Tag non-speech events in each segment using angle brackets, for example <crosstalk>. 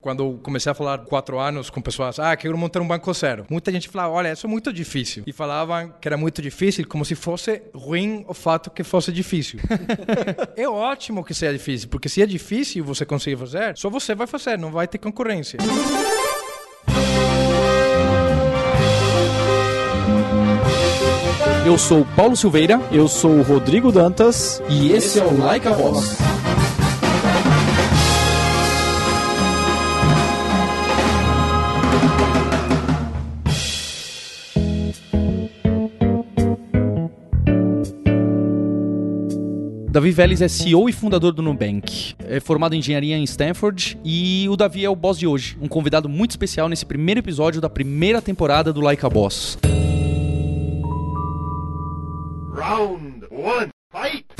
Quando comecei a falar quatro anos com pessoas, ah, quero montar um banco zero. Muita gente falava, olha, isso é muito difícil. E falavam que era muito difícil, como se fosse ruim o fato que fosse difícil. <laughs> é ótimo que seja difícil, porque se é difícil você conseguir fazer, só você vai fazer, não vai ter concorrência. Eu sou Paulo Silveira. Eu sou o Rodrigo Dantas. E esse é o Like a Voz. Davi Vélez é CEO e fundador do Nubank. É formado em engenharia em Stanford e o Davi é o boss de hoje, um convidado muito especial nesse primeiro episódio da primeira temporada do Like a Boss. Round one, fight!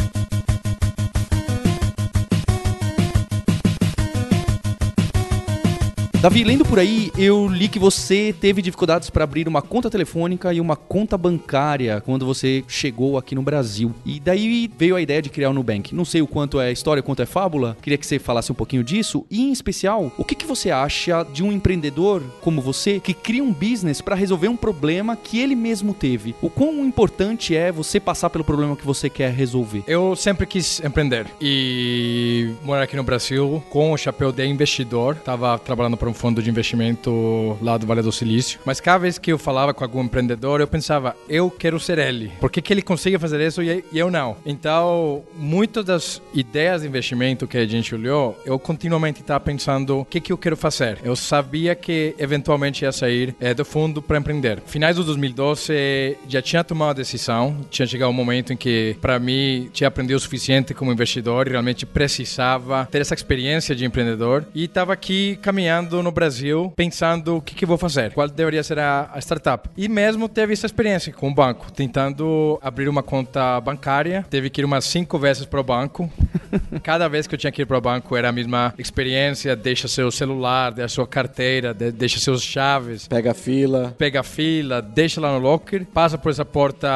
Davi, lendo por aí, eu li que você teve dificuldades para abrir uma conta telefônica e uma conta bancária quando você chegou aqui no Brasil. E daí veio a ideia de criar o Nubank. Não sei o quanto é história, quanto é fábula. Queria que você falasse um pouquinho disso. E, em especial, o que, que você acha de um empreendedor como você que cria um business para resolver um problema que ele mesmo teve? O quão importante é você passar pelo problema que você quer resolver? Eu sempre quis empreender. E morar aqui no Brasil com o chapéu de investidor. Tava trabalhando para um fundo de investimento lá do Vale do Silício. Mas cada vez que eu falava com algum empreendedor, eu pensava, eu quero ser ele. Por que, que ele consegue fazer isso e eu não? Então, muitas das ideias de investimento que a gente olhou, eu continuamente estava pensando, o que, que eu quero fazer? Eu sabia que eventualmente ia sair é, do fundo para empreender. Finais de 2012, já tinha tomado a decisão, tinha chegado um momento em que, para mim, tinha aprendido o suficiente como investidor e realmente precisava ter essa experiência de empreendedor e estava aqui caminhando no Brasil pensando o que, que vou fazer, qual deveria ser a, a, startup. E mesmo teve essa experiência com o banco, tentando abrir uma conta bancária. Teve que ir umas cinco vezes para o banco. <laughs> Cada vez que eu tinha que ir para o banco era a mesma experiência. Deixa seu celular, deixa sua carteira, deixa seus chaves. Pega a fila. Pega a fila, deixa lá no locker, passa por essa porta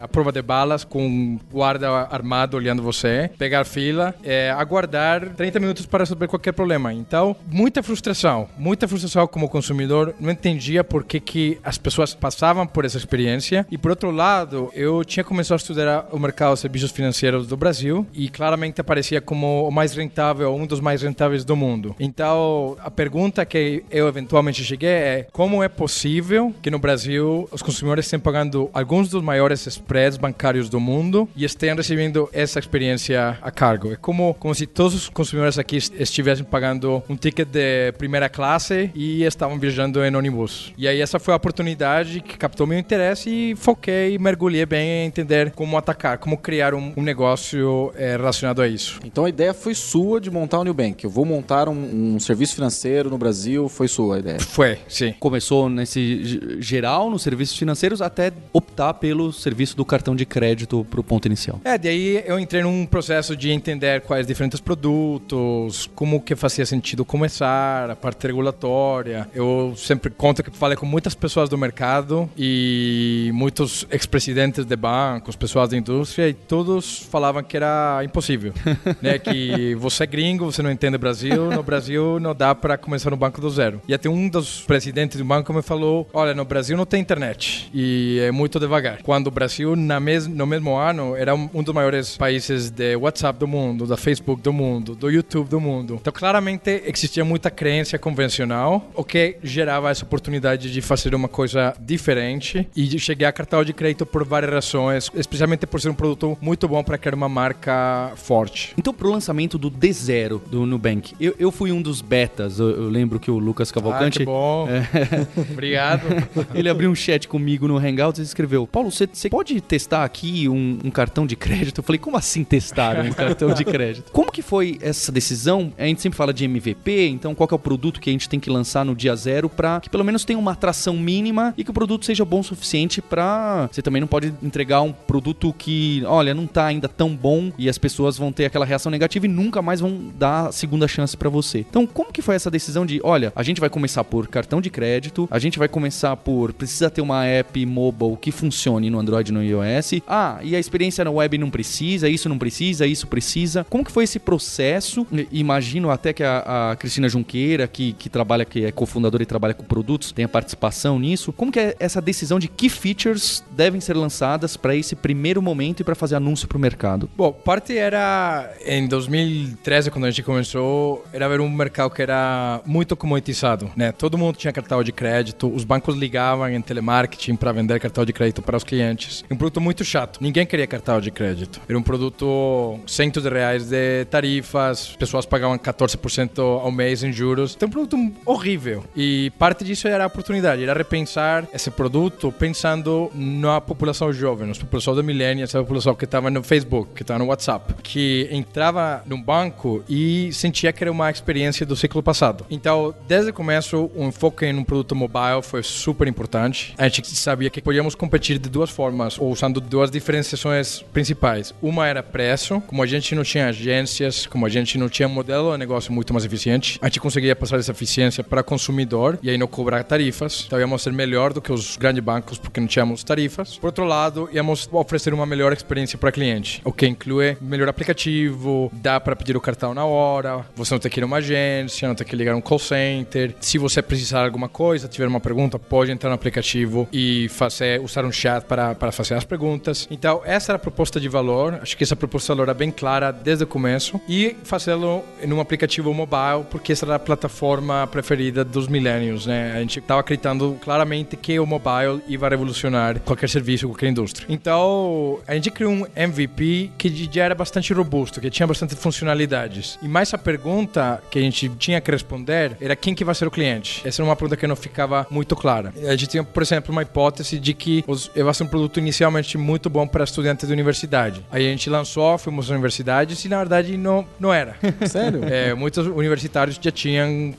a prova de balas com um guarda armado olhando você, pegar fila, é, aguardar 30 minutos para resolver qualquer problema. Então, muita frustração muita frustração como consumidor, não entendia por que, que as pessoas passavam por essa experiência. E por outro lado, eu tinha começado a estudar o mercado de serviços financeiros do Brasil e claramente aparecia como o mais rentável, um dos mais rentáveis do mundo. Então, a pergunta que eu eventualmente cheguei é como é possível que no Brasil os consumidores estejam pagando alguns dos maiores spreads bancários do mundo e estejam recebendo essa experiência a cargo? É como, como se todos os consumidores aqui estivessem pagando um ticket de primeira classe e estavam viajando em ônibus. E aí essa foi a oportunidade que captou meu interesse e foquei, mergulhei bem em entender como atacar, como criar um, um negócio é, relacionado a isso. Então a ideia foi sua de montar o New Bank. Eu vou montar um, um serviço financeiro no Brasil, foi sua a ideia? Foi, sim. Começou nesse geral, nos serviços financeiros, até optar pelo serviço do cartão de crédito para o ponto inicial. É, daí eu entrei num processo de entender quais diferentes produtos, como que fazia sentido começar, a parte regulatória. Eu sempre conto que falei com muitas pessoas do mercado e muitos ex-presidentes de bancos, pessoas da indústria, e todos falavam que era impossível. <laughs> né? Que você é gringo, você não entende Brasil, no Brasil não dá para começar no banco do zero. E até um dos presidentes do banco me falou: olha, no Brasil não tem internet e é muito devagar. Quando o Brasil, na mes no mesmo ano, era um dos maiores países de WhatsApp do mundo, da Facebook do mundo, do YouTube do mundo. Então, claramente, existia muita crença com convencional, o que gerava essa oportunidade de fazer uma coisa diferente e cheguei a cartão de crédito por várias razões, especialmente por ser um produto muito bom para criar uma marca forte. Então, para o lançamento do D0 do Nubank, eu, eu fui um dos betas. Eu, eu lembro que o Lucas Cavalcante. Ah, que bom. <laughs> É... Obrigado. <laughs> Ele abriu um chat comigo no Hangouts e escreveu: Paulo, você, você pode testar aqui um, um, cartão de crédito? Eu falei: como assim testar um cartão de <laughs> crédito? Como que foi essa decisão? A gente sempre fala de MVP, então qual é o produto que a gente tem que lançar no dia zero para que pelo menos tenha uma atração mínima e que o produto seja bom o suficiente para você também não pode entregar um produto que, olha, não tá ainda tão bom e as pessoas vão ter aquela reação negativa e nunca mais vão dar segunda chance para você. Então, como que foi essa decisão de, olha, a gente vai começar por cartão de crédito, a gente vai começar por precisa ter uma app mobile que funcione no Android e no iOS. Ah, e a experiência na web não precisa, isso não precisa, isso precisa. Como que foi esse processo? Imagino até que a, a Cristina Junqueira, que que trabalha, que é cofundador e trabalha com produtos, tem a participação nisso. Como que é essa decisão de que features devem ser lançadas para esse primeiro momento e para fazer anúncio para o mercado? Bom, parte era em 2013 quando a gente começou, era ver um mercado que era muito comoditizado, né? Todo mundo tinha cartão de crédito, os bancos ligavam em telemarketing para vender cartão de crédito para os clientes. Um produto muito chato. Ninguém queria cartão de crédito. Era um produto centos de reais de tarifas, pessoas pagavam 14% ao mês em juros. Então, produto horrível. E parte disso era a oportunidade, era repensar esse produto pensando na população jovem, na população da millennials, a população que estava no Facebook, que estava no WhatsApp, que entrava num banco e sentia que era uma experiência do ciclo passado. Então, desde o começo, o enfoque em um produto mobile foi super importante. A gente sabia que podíamos competir de duas formas, ou usando duas diferenciações principais. Uma era preço, como a gente não tinha agências, como a gente não tinha um modelo de negócio muito mais eficiente, a gente conseguia passar essa eficiência para consumidor e aí não cobrar tarifas. Então íamos ser melhor do que os grandes bancos porque não tínhamos tarifas. Por outro lado, íamos oferecer uma melhor experiência para cliente, o que inclui melhor aplicativo, dá para pedir o cartão na hora, você não tem que ir uma agência, não tem que ligar um call center. Se você precisar de alguma coisa, tiver uma pergunta, pode entrar no aplicativo e fazer, usar um chat para, para fazer as perguntas. Então, essa era a proposta de valor. Acho que essa proposta de valor era bem clara desde o começo. E fazê-lo em um aplicativo mobile, porque essa era a plataforma preferida dos millennials, né? A gente estava acreditando claramente que o mobile ia revolucionar qualquer serviço, qualquer indústria. Então, a gente criou um MVP que já era bastante robusto, que tinha bastante funcionalidades. E mais a pergunta que a gente tinha que responder era quem que vai ser o cliente. Essa era uma pergunta que não ficava muito clara. A gente tinha, por exemplo, uma hipótese de que vai ser um produto inicialmente muito bom para estudantes de universidade. Aí a gente lançou, fomos às universidades e na verdade não, não era. <laughs> Sério? É, muitos universitários já tinham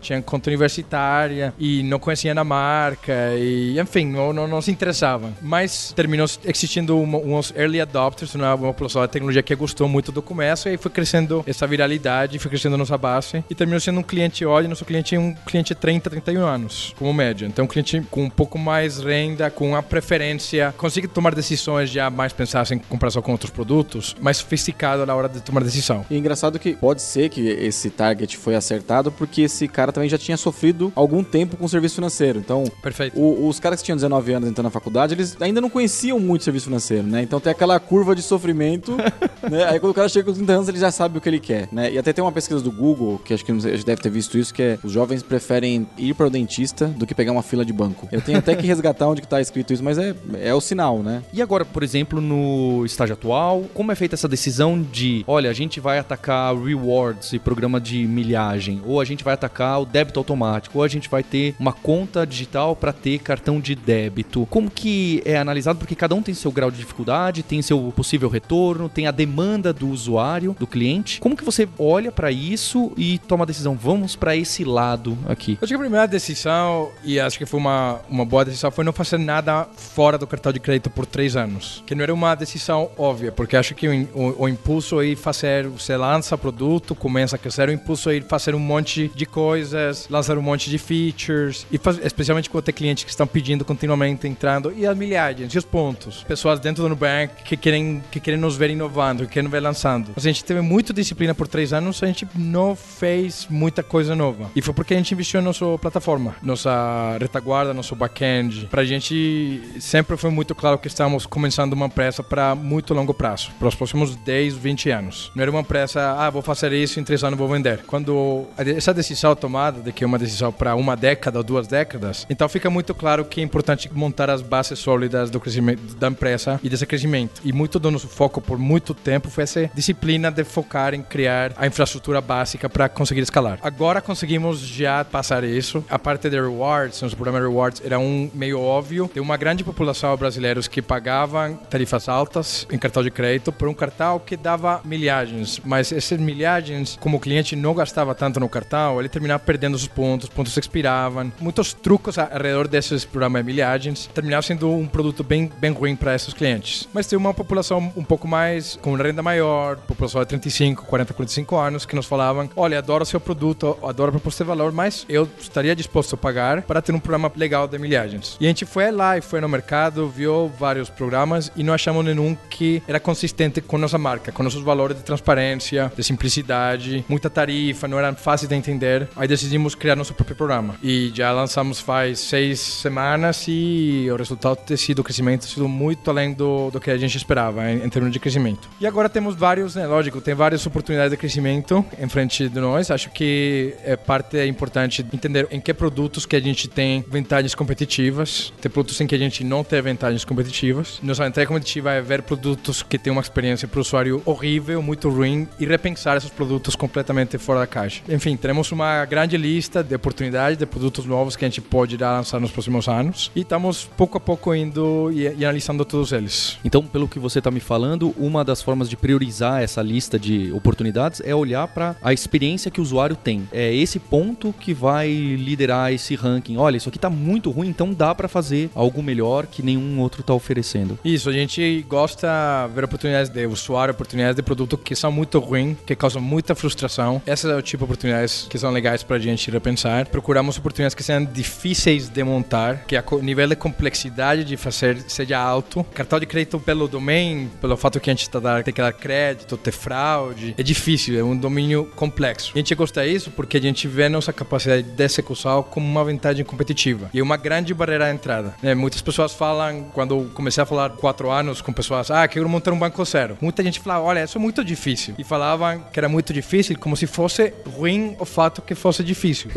tinham conta universitária e não conheciam a marca e, enfim, não, não, não se interessavam. Mas terminou existindo uma, uns early adopters, uma, uma população da tecnologia que gostou muito do começo e foi crescendo essa viralidade, foi crescendo nossa base e terminou sendo um cliente hoje, nosso cliente é um cliente de 30, 31 anos, como média. Então, um cliente com um pouco mais renda, com a preferência, consegue tomar decisões já mais pensadas em comparação com outros produtos, mais sofisticado na hora de tomar decisão. E engraçado que pode ser que esse target foi acertado porque esse cara também já tinha sofrido algum tempo com o serviço financeiro. Então, Perfeito. o- os caras que tinham 19 anos entrando na faculdade, eles ainda não conheciam muito serviço financeiro, né? Então tem aquela curva de sofrimento, <laughs> né? Aí quando o cara chega com 30 anos, ele já sabe o que ele quer, né? E até tem uma pesquisa do Google, que acho que você deve ter visto isso, que é os jovens preferem ir para o dentista do que pegar uma fila de banco. Eu tenho até que resgatar onde que tá escrito isso, mas é, é o sinal, né? E agora, por exemplo, no estágio atual, como é feita essa decisão de, olha, a gente vai atacar rewards e programa de milhagem, ou a gente vai atacar o débito automático, ou a gente vai ter uma conta digital para ter cartão de débito. Como que é analisado? Porque cada um tem seu grau de dificuldade, tem seu possível retorno, tem a demanda do usuário, do cliente. Como que você olha para isso e toma a decisão, vamos para esse lado aqui? Acho que a primeira decisão, e acho que foi uma, uma boa decisão, foi não fazer nada fora do cartão de crédito por três anos. Que não era uma decisão óbvia, porque acho que o, o, o impulso ir fazer, você lança produto, começa a crescer, o impulso ir fazer um monte de coisas, lançar um monte de features, e faz, especialmente quando tem clientes que estão pedindo continuamente, entrando, e as milhagens, e os pontos. Pessoas dentro do Nubank que querem, que querem nos ver inovando, que querem ver lançando. A gente teve muita disciplina por três anos, a gente não fez muita coisa nova. E foi porque a gente investiu na nossa plataforma, nossa retaguarda, nosso back-end. Pra gente sempre foi muito claro que estamos começando uma empresa para muito longo prazo, para os próximos 10, 20 anos. Não era uma empresa, ah, vou fazer isso, em três anos vou vender. Quando essa decisão tomada, de que é uma decisão para uma década ou duas décadas, então fica muito claro que é importante montar as bases sólidas do crescimento da empresa e desse crescimento. E muito do nosso foco por muito tempo foi essa disciplina de focar em criar a infraestrutura básica para conseguir escalar. Agora conseguimos já passar isso. A parte de rewards, nosso programa de rewards era um meio óbvio. Tem uma grande população de brasileiros que pagavam tarifas altas em cartão de crédito por um cartão que dava milhagens, mas essas milhagens, como o cliente não gastava tanto no cartão, ele terminava perdendo os pontos, os pontos expiravam. Muitos truques ao redor desses programas de milhagens terminavam sendo um produto bem, bem ruim para esses clientes. Mas tem uma população um pouco mais com renda maior, população de 35, 40, 45 anos, que nos falavam: olha, adoro seu produto, adoro a proposta de valor, mas eu estaria disposto a pagar para ter um programa legal de milhagens. E a gente foi lá e foi no mercado, viu vários programas e não achamos nenhum que era consistente com nossa marca, com nossos valores de transparência, de simplicidade, muita tarifa, não eram fáceis de de entender. Aí decidimos criar nosso próprio programa. E já lançamos faz seis semanas e o resultado tem sido, o crescimento sido muito além do, do que a gente esperava em, em termos de crescimento. E agora temos vários, né, lógico, tem várias oportunidades de crescimento em frente de nós. Acho que é parte é importante entender em que produtos que a gente tem vantagens competitivas, tem produtos em que a gente não tem vantagens competitivas. Nossa vantagem competitiva é ver produtos que têm uma experiência para o usuário horrível, muito ruim e repensar esses produtos completamente fora da caixa. Enfim, teremos uma grande lista de oportunidades de produtos novos que a gente pode lançar nos próximos anos e estamos pouco a pouco indo e, e analisando todos eles. Então, pelo que você está me falando, uma das formas de priorizar essa lista de oportunidades é olhar para a experiência que o usuário tem. É esse ponto que vai liderar esse ranking. Olha, isso aqui está muito ruim, então dá para fazer algo melhor que nenhum outro está oferecendo. Isso, a gente gosta de ver oportunidades de usuário, oportunidades de produto que são muito ruins, que causam muita frustração. Essas é o tipo de oportunidades que são legais para a gente repensar. Procuramos oportunidades que sejam difíceis de montar, que o nível de complexidade de fazer seja alto. Cartão de crédito pelo domain, pelo fato que a gente está dar, ter que dar crédito, ter fraude, é difícil, é um domínio complexo. A gente gosta disso porque a gente vê nossa capacidade de execução como uma vantagem competitiva e uma grande barreira de entrada. Né? Muitas pessoas falam, quando comecei a falar quatro anos com pessoas, ah, quero montar um banco zero. Muita gente fala, olha, isso é muito difícil. E falavam que era muito difícil, como se fosse ruim o fato que fosse difícil.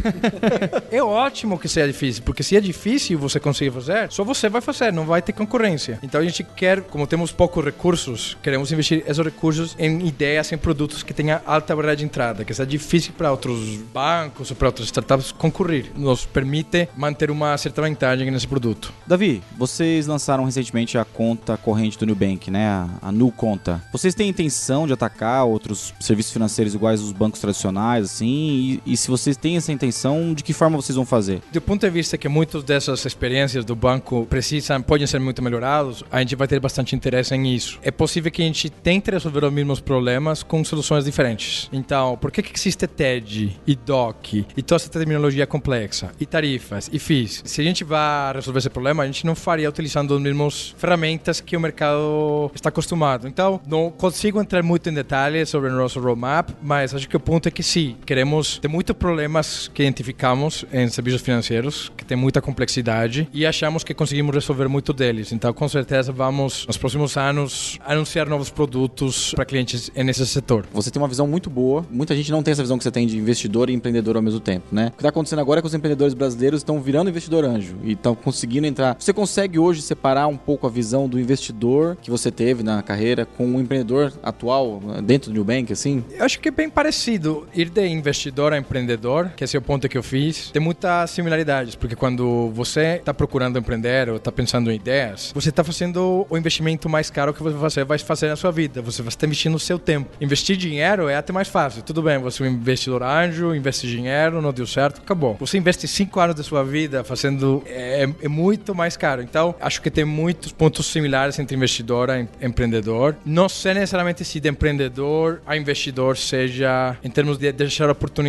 <laughs> é ótimo que seja difícil, porque se é difícil você conseguir fazer, só você vai fazer, não vai ter concorrência. Então a gente quer, como temos poucos recursos, queremos investir esses recursos em ideias, em produtos que tenham alta barreira de entrada, que seja difícil para outros bancos ou para outras startups concorrer. Nos permite manter uma certa vantagem nesse produto. Davi, vocês lançaram recentemente a conta corrente do Nubank, né? A, a Nu Conta. Vocês têm intenção de atacar outros serviços financeiros iguais aos bancos tradicionais, assim? E, e se vocês têm essa intenção, de que forma vocês vão fazer? Do ponto de vista que muitas dessas experiências do banco precisam, podem ser muito melhorados, a gente vai ter bastante interesse em isso. É possível que a gente tente resolver os mesmos problemas com soluções diferentes. Então, por que, que existe TED e DOC e toda essa terminologia complexa e tarifas e FIIs? Se a gente vai resolver esse problema, a gente não faria utilizando as mesmas ferramentas que o mercado está acostumado. Então, não consigo entrar muito em detalhes sobre o nosso roadmap, mas acho que o ponto é que sim, queremos ter muitos problemas que identificamos em serviços financeiros, que tem muita complexidade, e achamos que conseguimos resolver muito deles. Então, com certeza, vamos, nos próximos anos, anunciar novos produtos para clientes nesse setor. Você tem uma visão muito boa, muita gente não tem essa visão que você tem de investidor e empreendedor ao mesmo tempo, né? O que está acontecendo agora é que os empreendedores brasileiros estão virando investidor anjo e estão conseguindo entrar. Você consegue hoje separar um pouco a visão do investidor que você teve na carreira com o empreendedor atual dentro do Nubank, assim? Eu acho que é bem parecido. Ir de investidor a empreendedor, que esse é o ponto que eu fiz, tem muitas similaridades, porque quando você está procurando empreender ou está pensando em ideias, você está fazendo o investimento mais caro que você vai fazer na sua vida. Você vai estar investindo o seu tempo. Investir dinheiro é até mais fácil. Tudo bem, você é um investidor anjo, investe dinheiro, não deu certo, acabou. Você investe cinco anos da sua vida fazendo. É, é muito mais caro. Então, acho que tem muitos pontos similares entre investidor e empreendedor. Não sei necessariamente se de empreendedor a investidor seja em termos de deixar oportunidades.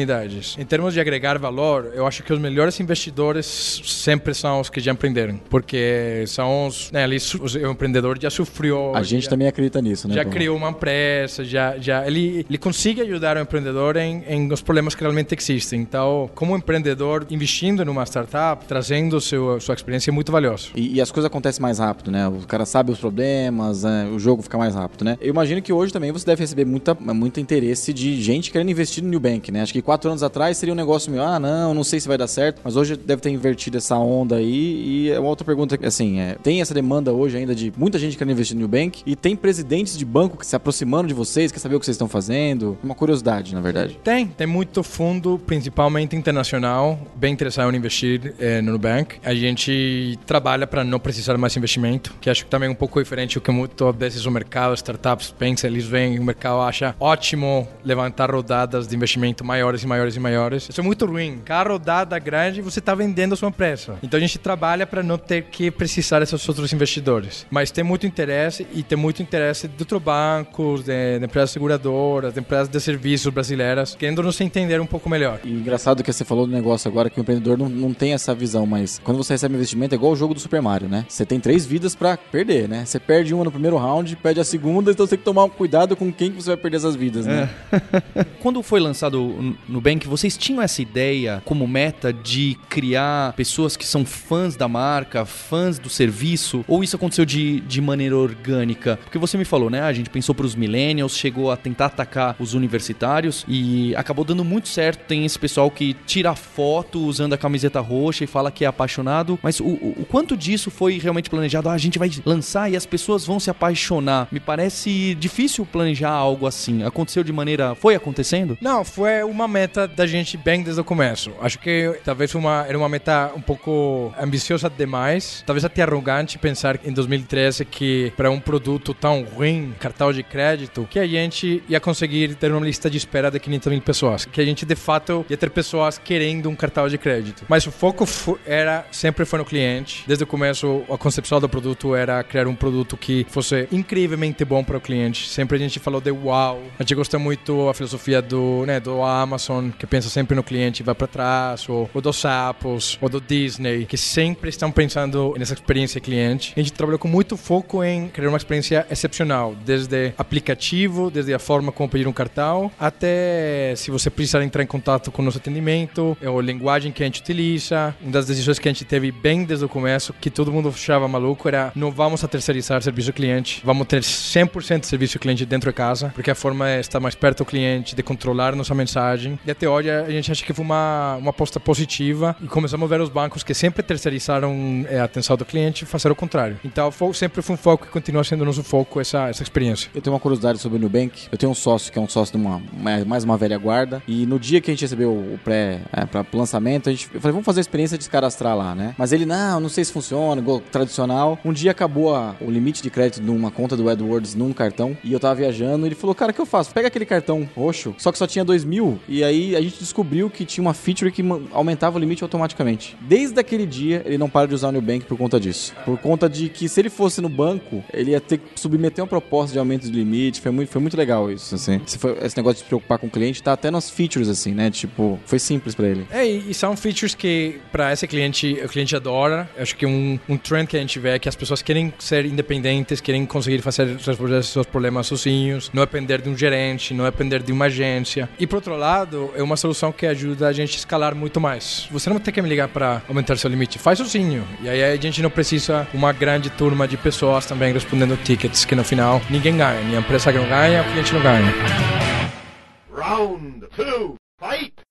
Em termos de agregar valor, eu acho que os melhores investidores sempre são os que já empreenderam. Porque são os. Né, ali, o empreendedor já sofreu. A gente já, também acredita nisso, né? Já criou uma empresa, já, já ele, ele consegue ajudar o empreendedor em, em os problemas que realmente existem. Então, como empreendedor, investindo numa startup, trazendo seu, sua experiência é muito valioso. E, e, as coisas acontecem mais rápido, né? O cara sabe os problemas, né? o jogo fica mais rápido, né? Eu imagino que hoje também você deve receber muita, muito interesse de gente querendo investir no Nubank, né? Acho que quatro anos atrás seria um negócio meio, ah, não, não sei se vai dar certo, mas hoje deve ter invertido essa onda aí. E é uma outra pergunta, assim, é, tem essa demanda hoje ainda de muita gente querendo investir no Nubank e tem presidentes de banco que se aproximando de vocês, quer saber o que vocês estão fazendo? Uma curiosidade, na verdade. Tem, tem muito fundo, principalmente internacional, bem interessado em investir eh, no Nubank. A gente trabalha para não precisar mais investimento, que acho que também é um pouco diferente do que muitas vezes o mercado, startups pensa, eles vêm, o mercado acha ótimo levantar rodadas de investimento maiores e maiores e maiores. Isso é muito ruim. Cada rodada grande você está vendendo a sua empresa. Então a gente trabalha para não ter que precisar desses outros investidores. Mas tem muito interesse e tem muito interesse de outros bancos, de, de empresas seguradoras, de empresas de serviços brasileiras, querendo nos entender um pouco melhor. E engraçado que você falou do negócio agora que o empreendedor não, não tem essa visão, mas quando você recebe investimento é igual o jogo do Super Mario, né? Você tem três vidas para perder, né? Você perde uma no primeiro round, perde a segunda, então você tem que tomar cuidado com quem que você vai perder essas vidas, né? É. <laughs> quando foi lançado Nubank, vocês tinham essa ideia como meta de criar pessoas que são fãs da marca, fãs do serviço? Ou isso aconteceu de, de maneira orgânica? Porque você me falou, né? A gente pensou para os millennials, chegou a tentar atacar os universitários e acabou dando muito certo. Tem esse pessoal que tira foto usando a camiseta roxa e fala que é apaixonado. Mas o, o, quanto disso foi realmente planejado? Ah, a gente vai lançar e as pessoas vão se apaixonar. Me parece difícil planejar algo assim. Aconteceu de maneira. Foi acontecendo? Não, foi uma meta da gente bem desde o começo. Acho que talvez uma, era uma meta um pouco ambiciosa demais, talvez até arrogante pensar em 2013 que para um produto tão ruim, cartão de crédito, que a gente ia conseguir ter uma lista de espera de 500 mil pessoas, que a gente de fato ia ter pessoas querendo um cartão de crédito. Mas o foco era sempre foi no cliente. Desde o começo, a concepção do produto era criar um produto que fosse incrivelmente bom para o cliente. Sempre a gente falou de wow. A gente gosta muito a filosofia do, né, do Amazon, que pensa sempre no cliente, vai para trás, ou, ou dos sapos, ou do Disney, que sempre estão pensando nessa experiência cliente. A gente trabalhou com muito foco em criar uma experiência excepcional, desde aplicativo, desde a forma como pedir um cartão, até se você precisar entrar em contato com o nosso atendimento, ou a linguagem que a gente utiliza. Uma das decisões que a gente teve bem desde o começo, que todo mundo achava maluco, era não vamos a terceirizar serviço cliente, vamos ter 100% de serviço cliente dentro de casa, porque a forma é estar mais perto do cliente, de controlar nossa mensagem. E até hoje a gente acha que foi uma, uma aposta positiva e começamos a ver os bancos que sempre terceirizaram é, a atenção do cliente fazer o contrário. Então sempre foi um foco e continua sendo nosso foco essa, essa experiência. Eu tenho uma curiosidade sobre o Nubank. Eu tenho um sócio que é um sócio de uma mais uma velha guarda e no dia que a gente recebeu o pré é, para lançamento, a gente eu falei, vamos fazer a experiência de se cadastrar lá, né? Mas ele, não, não sei se funciona, igual tradicional. Um dia acabou a, o limite de crédito de uma conta do AdWords num cartão e eu tava viajando ele falou, cara, o que eu faço? Pega aquele cartão roxo, só que só tinha 2 mil e aí a gente descobriu que tinha uma feature que aumentava o limite automaticamente. Desde aquele dia, ele não para de usar o Nubank por conta disso. Por conta de que se ele fosse no banco, ele ia ter que submeter uma proposta de aumento de limite. Foi muito, foi muito legal isso, assim. Esse, foi, esse negócio de se preocupar com o cliente tá até nas features, assim, né? Tipo, foi simples para ele. É, e são features que para esse cliente, o cliente adora. Acho que um, um trend que a gente vê é que as pessoas querem ser independentes, querem conseguir fazer resolver seus problemas sozinhos, não depender de um gerente, não depender de uma agência. E por outro lado, é uma solução que ajuda a gente a escalar muito mais. Você não tem que me ligar para aumentar seu limite, faz sozinho. E aí a gente não precisa uma grande turma de pessoas também respondendo tickets que no final ninguém ganha, nem a empresa não ganha, o cliente não ganha. Round two, fight!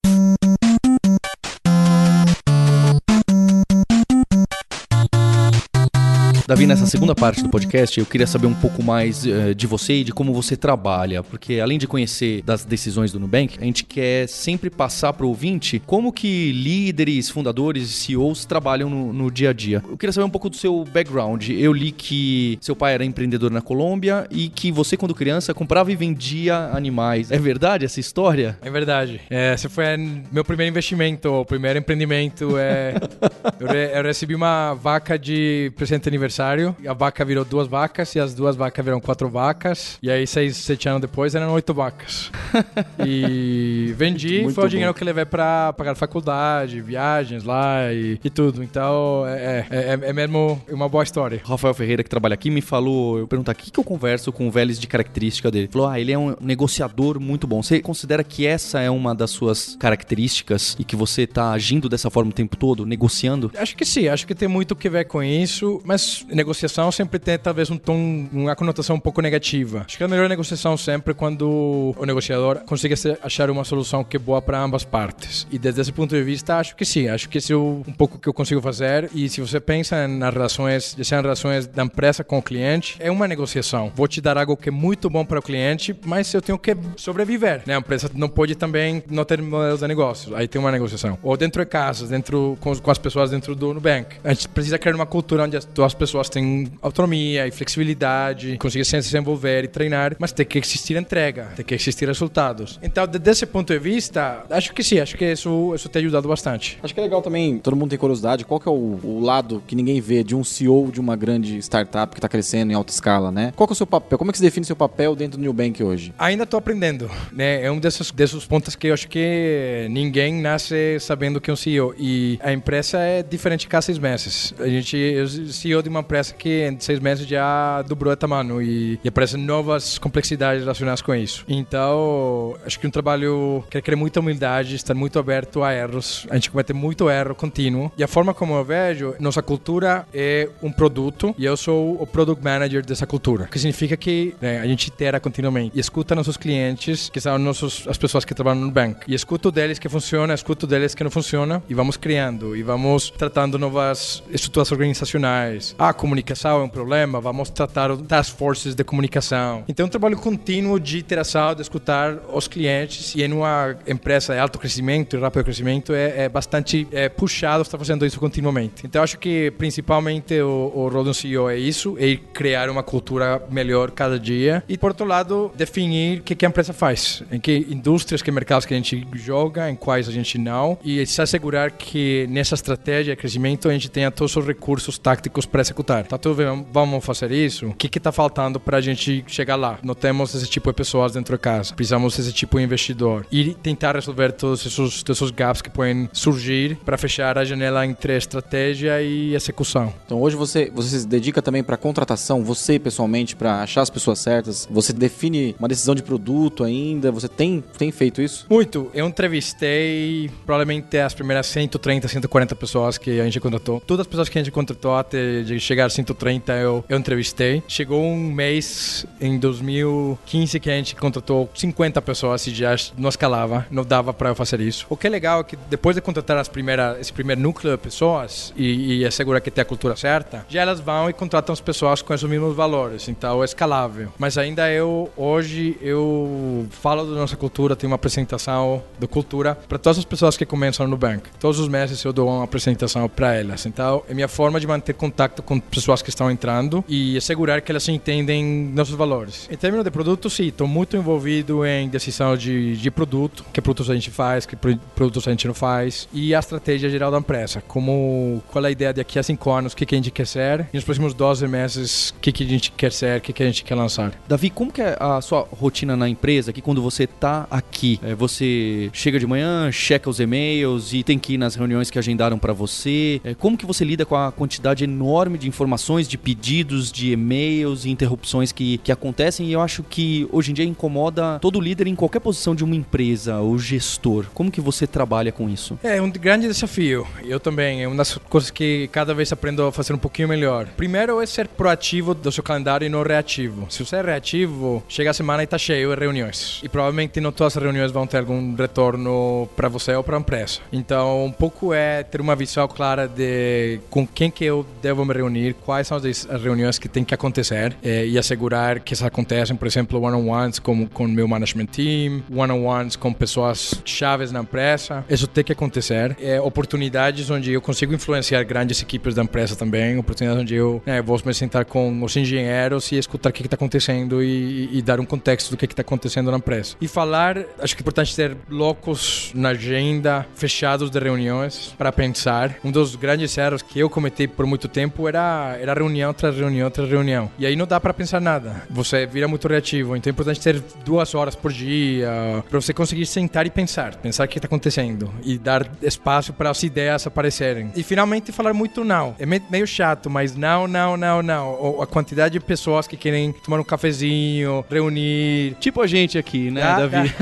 Davi, nessa segunda parte do podcast, eu queria saber um pouco mais uh, de você e de como você trabalha, porque além de conhecer das decisões do Nubank, a gente quer sempre passar para o ouvinte como que líderes, fundadores e CEOs trabalham no, no, dia a dia. Eu queria saber um pouco do seu background. Eu li que seu pai era empreendedor na Colômbia e que você, quando criança, comprava e vendia animais. É verdade essa história? É verdade. É, esse foi meu primeiro investimento, o primeiro empreendimento. É... <laughs> eu, re eu recebi uma vaca de presente de aniversário aniversário. A vaca virou duas vacas e as duas vacas viram quatro vacas. E aí, seis, sete anos depois, eram oito vacas. <laughs> e vendi e foi o dinheiro que levei pra pagar faculdade, viagens lá e, e tudo. Então, é, é, é, é, mesmo uma boa história. Rafael Ferreira, que trabalha aqui, me falou, eu perguntar, o que, que eu converso com o Vélez de característica dele? Ele falou, ah, ele é um negociador muito bom. Você considera que essa é uma das suas características e que você tá agindo dessa forma o tempo todo, negociando? Acho que sim, acho que tem muito que ver com isso, mas negociação sempre tem talvez um tom, uma conotação um pouco negativa. Acho que a melhor negociação sempre é quando o negociador consegue achar uma solução que é boa para ambas partes. E desde esse ponto de vista, acho que sim, acho que esse é um pouco que eu consigo fazer. E se você pensa nas relações, sejam relações da empresa com o cliente, é uma negociação. Vou te dar algo que é muito bom para o cliente, mas eu tenho que sobreviver. Né? A empresa não pode também não ter modelos de negócios. Aí tem uma negociação. Ou dentro de casa, dentro com, com as pessoas dentro do Nubank. A gente precisa criar uma cultura onde as, as pessoas pessoas têm autonomia e flexibilidade, conseguem se desenvolver e treinar, mas tem que existir entrega, tem que existir resultados. Então, desse ponto de vista, acho que sim, acho que isso, isso tem ajudado bastante. Acho que é legal também, todo mundo tem curiosidade, qual que é o, o lado que ninguém vê de um CEO de uma grande startup que está crescendo em alta escala, né? Qual que é o seu papel? Como é que você define seu papel dentro do Nubank hoje? Ainda estou aprendendo, né? É um desses, desses pontos que eu acho que ninguém nasce sabendo que é um CEO e a empresa é diferente cada seis meses. A gente, eu CEO de uma uma empresa que em seis meses já dobrou de tamanho e, e aparecem novas complexidades relacionadas com isso. Então, acho que um trabalho que requer muita humildade, estar muito aberto a erros. A gente comete muito erro contínuo. E a forma como eu vejo, nossa cultura é um produto e eu sou o product manager dessa cultura. O que significa que né, a gente itera continuamente e escuta nossos clientes, que são nossos, as pessoas que trabalham no banco. E escuto deles que funciona, escuto deles que não funciona e vamos criando e vamos tratando novas estruturas organizacionais. Ah, a comunicação é um problema, vamos tratar task forces de comunicação. Então, é um trabalho contínuo de interação, de escutar os clientes e em uma empresa de alto crescimento e rápido crescimento é, é bastante é, puxado estar fazendo isso continuamente. Então, acho que principalmente o, o rol do CEO é isso, é criar uma cultura melhor cada dia e, por outro lado, definir o que, que a empresa faz, em que indústrias, que mercados que a gente joga, em quais a gente não e se assegurar que nessa estratégia de crescimento a gente tenha todos os recursos táticos para executar. Tá tudo bem, vamos fazer isso? O que está faltando para a gente chegar lá? Não temos esse tipo de pessoas dentro de casa, precisamos desse tipo de investidor e tentar resolver todos esses, esses gaps que podem surgir para fechar a janela entre estratégia e execução. Então hoje você, você se dedica também para contratação, você pessoalmente, para achar as pessoas certas, você define uma decisão de produto ainda, você tem, tem feito isso? Muito. Eu entrevistei provavelmente as primeiras 130, 140 pessoas que a gente contratou. Todas as pessoas que a gente contratou até de chegar a 130 eu, eu entrevistei. Chegou um mês em 2015 que a gente contratou 50 pessoas e já não escalava, não dava para eu fazer isso. O que é legal é que depois de contratar as primeiras, esse primeiro núcleo de pessoas e, e assegurar que tem a cultura certa, já elas vão e contratam as pessoas com os mesmos valores, então é escalável. Mas ainda eu, hoje, eu falo da nossa cultura, tenho uma apresentação da cultura para todas as pessoas que começam no banco. Todos os meses eu dou uma apresentação para elas. Então, é minha forma de manter contato com pessoas que estão entrando e assegurar que elas entendem nossos valores. Em termos de produto, sim, estou muito envolvido em decisão de, de produto, que produtos a gente faz, que produtos a gente não faz, e a estratégia geral da empresa. Como, qual é a ideia daqui a cinco anos, o que, que a gente quer ser, e nos próximos 12 meses, o que, que a gente quer ser, o que, que a gente quer lançar. Davi, como que é a sua rotina na empresa, que quando você está aqui, é, você chega de manhã, checa os e-mails e tem que ir nas reuniões que agendaram para você, é, como que você lida com a quantidade enorme de informações, de pedidos, de e-mails e interrupções que, que acontecem, e eu acho que hoje em dia incomoda todo líder em qualquer posição de uma empresa, o gestor. Como que você trabalha com isso? É um grande desafio. Eu também. É uma das coisas que cada vez aprendo a fazer um pouquinho melhor. Primeiro é ser proativo do seu calendário e não reativo. Se você é reativo, chega a semana e está cheio de reuniões. E provavelmente não todas as reuniões vão ter algum retorno para você ou para a empresa. Então, um pouco é ter uma visão clara de com quem que eu devo me reunir, quais são as reuniões que tem que acontecer é, e assegurar que acontecem, por exemplo, one-on-ones com o meu management team, one-on-ones com pessoas chaves na empresa. Isso tem que acontecer. É, oportunidades onde eu consigo influenciar grandes equipes da empresa também, oportunidades onde eu né, vou me sentar com os engenheiros e escutar o que está acontecendo e, e, dar um contexto do que está acontecendo na empresa. E falar, acho que é importante ter loucos na agenda, fechados de reuniões para pensar. Um dos grandes erros que eu cometi por muito tempo era, era reunião tras reunião tras reunião. E aí não dá para pensar nada. Você vira muito reativo. Então é importante ter duas horas por dia para você conseguir sentar e pensar, pensar o que está acontecendo e dar espaço para as ideias aparecerem. E finalmente falar muito não. É meio chato, mas não, não, não, não. A quantidade de pessoas que querem tomar um cafezinho, reunir. Tipo a gente aqui, né, ah, Davi?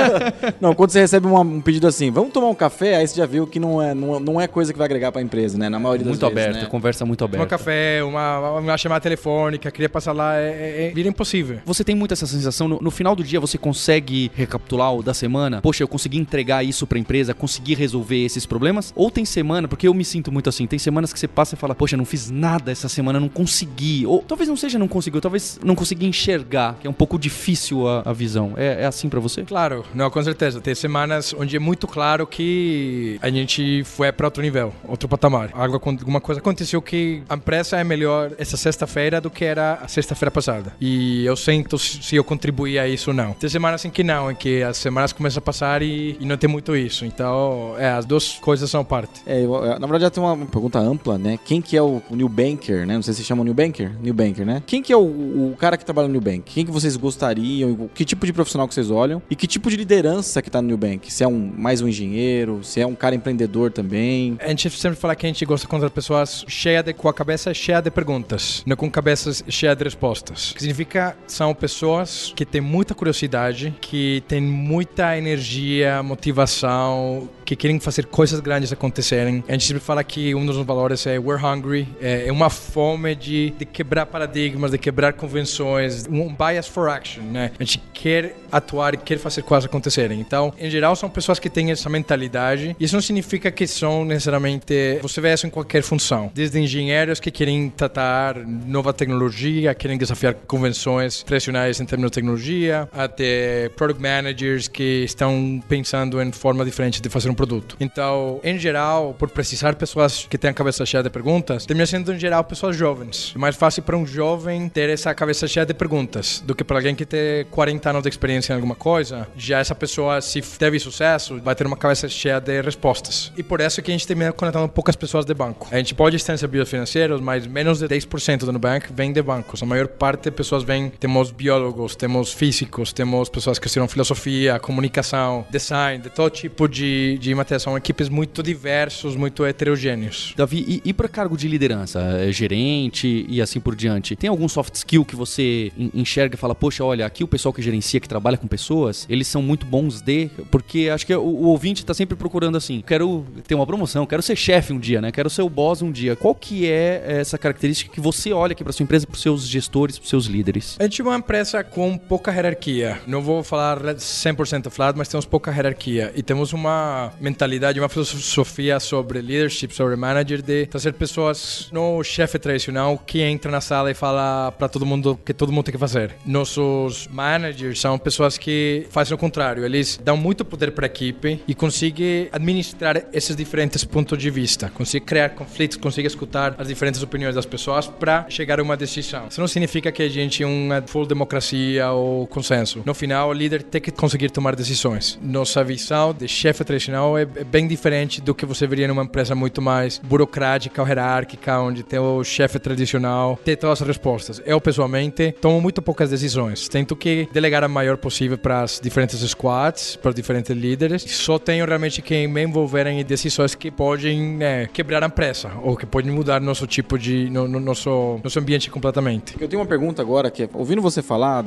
<laughs> não, quando você recebe uma, um pedido assim, vamos tomar um café, aí você já viu que não é, não, não é coisa que vai agregar para a empresa, né? Na maioria muito das vezes. Muito aberta, né? conversa muito aberta. Um café, uma, uma chamada telefônica, queria passar lá, é, é, é, vira impossível. Você tem muito essa sensação, no, no final do dia você consegue recapitular o da semana? Poxa, eu consegui entregar isso para a empresa, consegui resolver esses problemas? Ou tem semana, porque eu me sinto muito assim, tem semanas que você passa e fala, poxa, não fiz nada essa semana, não consegui. Ou talvez não seja não conseguiu, talvez não consegui enxergar, que é um pouco difícil a, a visão. É, é assim para você? Claro, não, com certeza. Tem semanas onde é muito claro que a gente foi para outro nível, outro patamar. Algo, alguma coisa aconteceu que a empresa é melhor essa sexta-feira do que era a sexta-feira passada. E eu sinto se eu contribuí a isso ou não. Tem semanas em que não, em que as semanas começam a passar e, e não tem muito isso. Então, é, as duas coisas são parte. É, eu, na verdade, já tem uma pergunta ampla, né? Quem que é o, o New Banker, né? Não sei se chama New Banker. New Banker, né? Quem que é o, o cara que trabalha no New Bank? Quem que vocês gostariam? Que tipo de profissional que vocês olham? E que tipo de liderança que tá no New Bank? Se é um, mais um engenheiro? Se é um cara empreendedor também? A gente sempre fala que a gente gosta de contratar pessoas cheias de, com a cabeça cheia de perguntas, não com cabeças cheias de respostas. O que significa são pessoas que têm muita curiosidade, que têm muita energia, motivação, que querem fazer coisas grandes acontecerem. A gente sempre fala que um dos valores é we're hungry, é, é uma fome de, de quebrar paradigmas, de quebrar convenções, um bias for action, né? A gente quer atuar e quer fazer coisas acontecerem. Então, em geral, são pessoas que têm essa mentalidade. Isso não significa que são necessariamente. Você vê isso em qualquer função. Desde engenheiros que querem tratar nova tecnologia, querem desafiar convenções tradicionais em termos de tecnologia, até product managers que estão pensando em forma diferente de fazer um produto. Então, em geral, por precisar pessoas que têm a cabeça cheia de perguntas, termina sendo em geral pessoas jovens. É mais fácil para um jovem ter essa cabeça cheia de perguntas do que para alguém que tem 40 anos de experiência em alguma coisa. Já essa pessoa, se teve sucesso, vai ter uma cabeça cheia de respostas. E por isso que a gente termina conectando poucas pessoas de banco. A gente pode estar em serviços mas menos de 10% do Nubank vem de bancos. A maior parte de pessoas vem, temos biólogos, temos físicos, temos pessoas que estudam filosofia, comunicação, design, de todo tipo de, de matéria. São equipes muito diversos, muito heterogêneos. Davi, e, e para cargo de liderança, é, gerente e assim por diante, tem algum soft skill que você enxerga e fala, poxa, olha, aqui o pessoal que gerencia, que trabalha com pessoas, eles são muito bons de, porque acho que o, o ouvinte está sempre procurando assim, quero ter uma promoção, quero ser chefe um dia, né? Quero ser o boss um dia. Qual que é essa característica que você olha aqui para sua empresa, para seus gestores, para seus líderes? A gente é uma empresa com pouca hierarquia. Não vou falar 100% flat, mas temos pouca hierarquia e temos uma mentalidade, uma filosofia sobre leadership, sobre manager de trazer pessoas no chefe tradicional que entra na sala e fala para todo mundo que todo mundo tem que fazer. Nossos managers são pessoas que fazem o contrário, eles dão muito poder para a equipe e conseguem administrar esses diferentes pontos de vista, conseguem criar conflitos, conseguem escutar as diferentes opiniões das pessoas para chegar a uma decisão. Isso não significa que a gente é uma full democracia ou consenso. No final, o líder tem que conseguir tomar decisões. Nossa visão de chefe tradicional é, é bem diferente do que você veria numa empresa muito mais burocrática ou hierárquica, onde tem o chefe tradicional, tem todas as respostas. Eu, pessoalmente, tomo muito poucas decisões. Tento que delegar a maior possível para as diferentes squads, para os diferentes líderes. Só tenho realmente que me envolver em decisões que podem é, quebrar a empresa ou que podem mudar nosso tipo de no, no, nosso nosso ambiente completamente. Eu tenho uma pergunta agora que é, ouvindo você falar,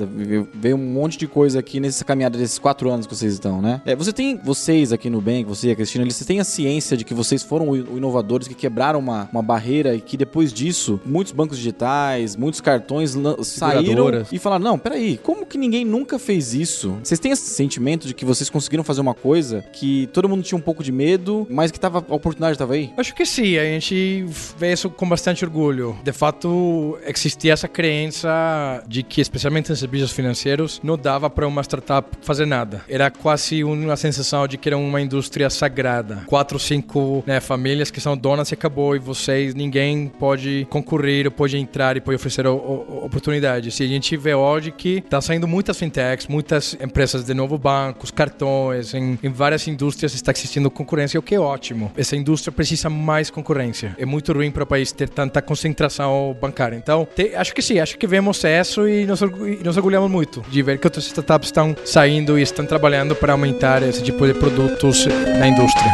veio um monte de coisa aqui nessa caminhada desses quatro anos que vocês estão, né? É, você tem vocês aqui no Bank, você e a Cristina, eles têm a ciência de que vocês foram inovadores que quebraram uma, uma barreira e que depois disso muitos bancos digitais, muitos cartões saíram e falaram não, peraí, como que ninguém nunca fez isso? Vocês têm esse sentimento de que vocês conseguiram fazer uma coisa que todo mundo tinha um pouco de medo, mas que tava, a oportunidade estava aí? Acho que sim, a gente vê isso com bastante orgulho. De fato, existia essa crença de que, especialmente em serviços financeiros, não dava para uma startup fazer nada. Era quase uma sensação de que era uma indústria sagrada. Quatro, cinco né, famílias que são donas e acabou, e vocês, ninguém pode concorrer, pode entrar e pode oferecer o, o, oportunidades. E a gente vê hoje que está saindo muitas fintechs, muitas empresas de novo bancos, cartões, em, em várias indústrias está existindo concorrência, o que é ótimo. Essa indústria precisa mais concorrência. É muito ruim para o país ter tanta concentração bancária. Então, te, acho que sim, acho que vemos isso e nos, e nos orgulhamos muito de ver que outras startups estão saindo e estão trabalhando para aumentar esse tipo de produtos na indústria.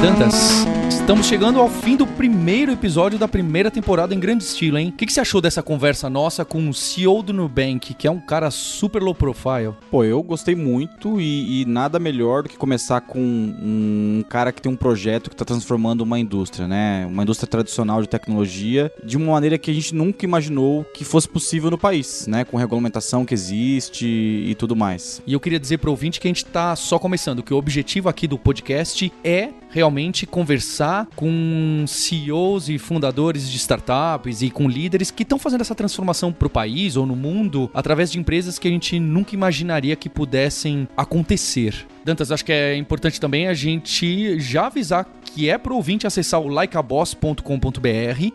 Dantas, Estamos chegando ao fim do primeiro episódio da primeira temporada em grande estilo, hein? O que, que, você achou dessa conversa nossa com o CEO do Nubank, que é um cara super low profile? Pô, eu gostei muito e, e nada melhor do que começar com um cara que tem um projeto que está transformando uma indústria, né? Uma indústria tradicional de tecnologia de uma maneira que a gente nunca imaginou que fosse possível no país, né? Com regulamentação que existe e tudo mais. E eu queria dizer para o ouvinte que a gente está só começando, que o objetivo aqui do podcast é realmente conversar com CEOs e fundadores de startups e com líderes que estão fazendo essa transformação para o país ou no mundo através de empresas que a gente nunca imaginaria que pudessem acontecer. Dantas, acho que é importante também a gente já avisar que é pro ouvinte acessar o likeaboss.com.br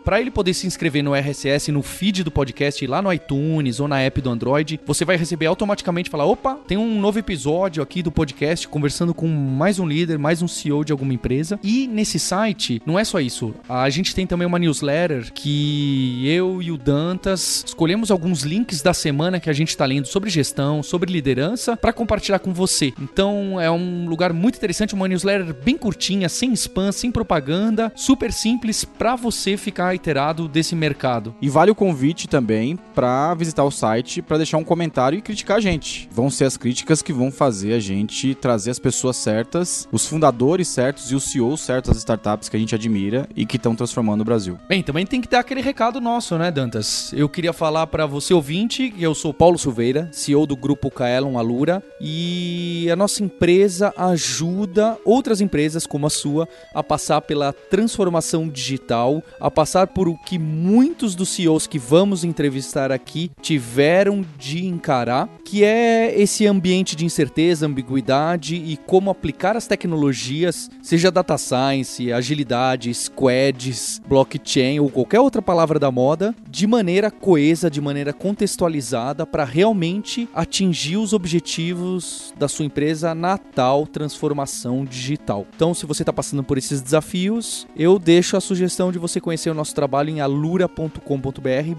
para ele poder se inscrever no RSS, no feed do podcast lá no iTunes ou na app do Android. Você vai receber automaticamente falar: "Opa, tem um novo episódio aqui do podcast conversando com mais um líder, mais um CEO de alguma empresa". E nesse site, não é só isso. A gente tem também uma newsletter que eu e o Dantas escolhemos alguns links da semana que a gente está lendo sobre gestão, sobre liderança para compartilhar com você. Então é um lugar muito interessante, uma newsletter bem curtinha, sem spam, sem propaganda, super simples para você ficar iterado desse mercado. E vale o convite também para visitar o site para deixar um comentário e criticar a gente. Vão ser as críticas que vão fazer a gente trazer as pessoas certas, os fundadores certos e os CEOs certos das startups que a gente admira e que estão transformando o Brasil. Bem, também tem que dar aquele recado nosso, né, Dantas? Eu queria falar para você ouvinte que eu sou Paulo Silveira, CEO do grupo Kaelon Alura, e a nossa empresa ajuda outras empresas como a sua a passar pela transformação digital, a passar por o que muitos dos CEOs que vamos entrevistar aqui tiveram de encarar, que é esse ambiente de incerteza, ambiguidade e como aplicar as tecnologias, seja data science, agilidade, squads, blockchain ou qualquer outra palavra da moda, de maneira coesa, de maneira contextualizada para realmente atingir os objetivos da sua empresa na tal transformação digital. Então, se você está passando por esses desafios, eu deixo a sugestão de você conhecer o nosso trabalho em alura.com.br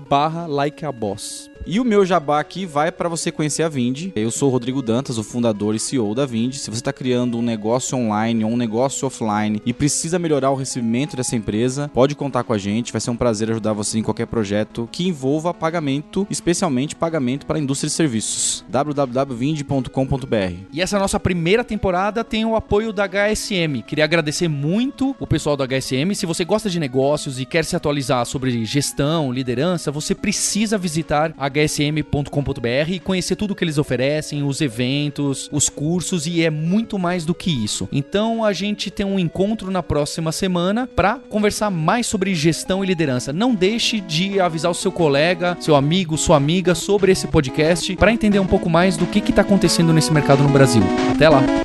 barra likeaboss. E o meu jabá aqui vai para você conhecer a Vind. Eu sou o Rodrigo Dantas, o fundador e CEO da Vind. Se você está criando um negócio online ou um negócio offline e precisa melhorar o recebimento dessa empresa, pode contar com a gente. Vai ser um prazer ajudar você em qualquer projeto que envolva pagamento, especialmente pagamento para a indústria de serviços. www.vind.com.br. E essa nossa primeira temporada tem o apoio da HSM. Queria agradecer muito o pessoal da HSM. Se você gosta de negócios e quer se atualizar sobre gestão, liderança, você precisa visitar hsm.com.br e conhecer tudo que eles oferecem, os eventos, os cursos e é muito mais do que isso. Então a gente tem um encontro na próxima semana para conversar mais sobre gestão e liderança. Não deixe de avisar o seu colega, seu amigo, sua amiga sobre esse podcast para entender um pouco mais do que está acontecendo nesse mercado no Brasil. Até lá!